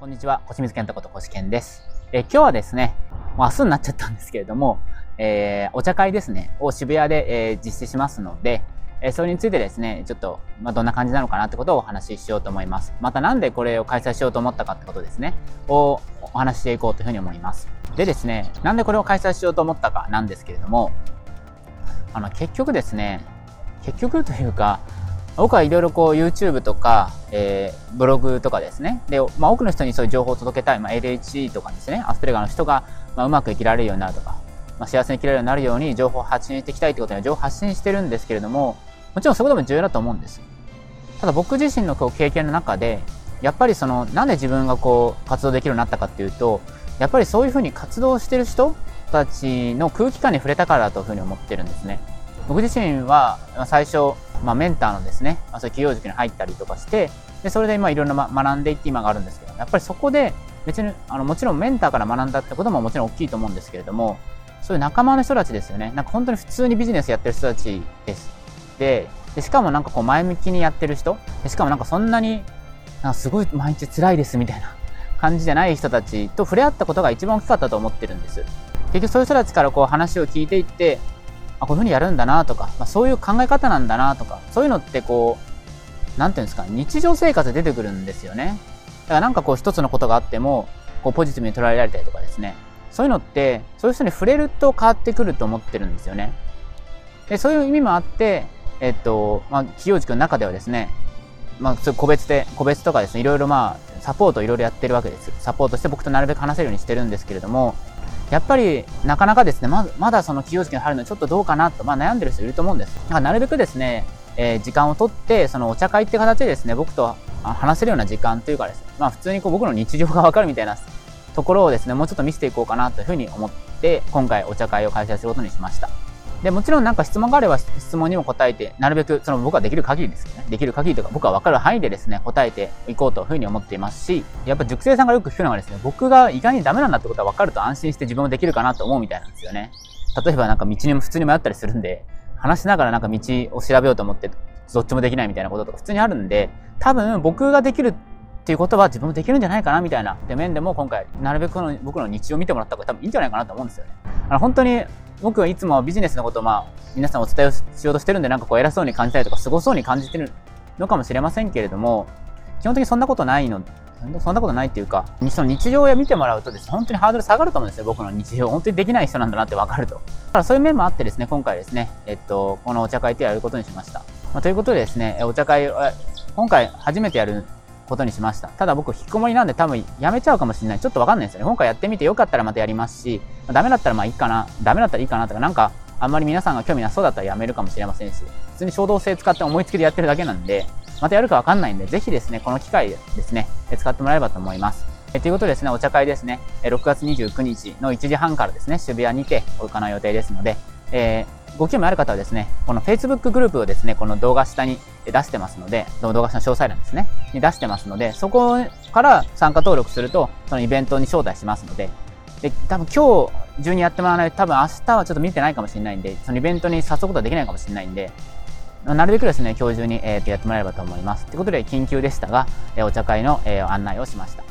こんにちは、小清水健太こと小健です。え今日はですね、もう明日になっちゃったんですけれども、えー、お茶会ですね、を渋谷で、えー、実施しますので、え、それについてですね、ちょっと、まあ、どんな感じなのかなってことをお話ししようと思います。またなんでこれを開催しようと思ったかってことですね、をお話ししていこうというふうに思います。でですね、なんでこれを開催しようと思ったかなんですけれども、あの、結局ですね、結局というか、僕はいろいろこう YouTube とか、えー、ブログとかですね。で、まあ、多くの人にそういう情報を届けたい。まあ、ADHD とかですね。アスペルガーの人が、まあ、うまく生きられるようになるとか、まあ、幸せに生きられるようになるように情報を発信していきたいということには情報発信してるんですけれども、もちろんそういうこでも重要だと思うんです。ただ僕自身のこう経験の中で、やっぱりその、なんで自分がこう活動できるようになったかっていうと、やっぱりそういうふうに活動してる人たちの空気感に触れたからだというふうに思ってるんですね。僕自身は最初、まあ、メンターのですね、まあ、そういう企業塾に入ったりとかして、でそれで今いろんな、ま、学んでいって今があるんですけど、やっぱりそこで別にあのもちろんメンターから学んだってことももちろん大きいと思うんですけれども、そういう仲間の人たちですよね。なんか本当に普通にビジネスやってる人たちです。で、でしかもなんかこう前向きにやってる人でしかもなんかそんなになんかすごい毎日辛いですみたいな 感じじゃない人たちと触れ合ったことが一番大きかったと思ってるんです。結局そういう人たちからこう話を聞いていって、あ、こういうふうにやるんだなとか、まあ、そういう考え方なんだなとか、そういうのってこう、なんていうんですか、日常生活で出てくるんですよね。だからなんかこう一つのことがあっても、こうポジティブに捉えられたりとかですね。そういうのって、そういう人に触れると変わってくると思ってるんですよね。で、そういう意味もあって、えっと、まあ、企業塾の中ではですね、まあ、個別で、個別とかですね、いろいろまあ、サポートいろいろやってるわけです。サポートして僕となるべく話せるようにしてるんですけれども、やっぱりなかなかですね、ままだその起業式に入るのちょっとどうかなと、まあ、悩んでる人いると思うんです。だからなるべくですね、えー、時間をとって、そのお茶会って形でですね、僕と話せるような時間というかですね、まあ普通にこう僕の日常がわかるみたいなところをですね、もうちょっと見せていこうかなというふうに思って、今回お茶会を開催することにしました。で、もちろんなんか質問があれば質問にも答えて、なるべくその僕はできる限りですね。できる限りとか僕は分かる範囲でですね、答えていこうというふうに思っていますし、やっぱ塾生さんがよく聞くのがですね、僕が意外にダメなんだってことは分かると安心して自分もできるかなと思うみたいなんですよね。例えばなんか道にも普通に迷ったりするんで、話しながらなんか道を調べようと思って、どっちもできないみたいなこととか普通にあるんで、多分僕ができるっていうことは自分もできるんじゃないかなみたいな面でも今回なるべくの僕の日常を見てもらった方が多分いいんじゃないかなと思うんですよね。あの本当に僕はいつもビジネスのことをまあ皆さんお伝えをしようとしてるんでなんかこう偉そうに感じたりとかすごそうに感じてるのかもしれませんけれども基本的にそんなことないのそんなことないっていうか、その日常を見てもらうとですね、本当にハードル下がると思うんですよ、僕の日常。本当にできない人なんだなって分かると。だからそういう面もあってですね、今回ですね、えっと、このお茶会ってやることにしました。まあ、ということでですね、お茶会、今回初めてやることにしました。ただ僕、引きこもりなんで多分やめちゃうかもしれない。ちょっとわかんないですよね。今回やってみてよかったらまたやりますし、ダメだったらまあいいかな、ダメだったらいいかなとか、なんか、あんまり皆さんが興味なそうだったらやめるかもしれませんし、普通に衝動性使って思いつきでやってるだけなんで、またやるかわかんないんで、ぜひですね、この機会ですね、使ってもらえればと思います。えということでですね、お茶会ですね、6月29日の1時半からですね、渋谷にて行う予定ですので、えーご興味ある方はですね、この Facebook グループをですね、この動画下に出してますので、動画下の詳細欄ですね、に出してますので、そこから参加登録すると、そのイベントに招待しますので、で、多分今日中にやってもらわないと、多分明日はちょっと見てないかもしれないんで、そのイベントに誘うことはできないかもしれないんで、なるべくですね、今日中に、えー、とやってもらえればと思います。ということで、緊急でしたが、え、お茶会の、え、案内をしました。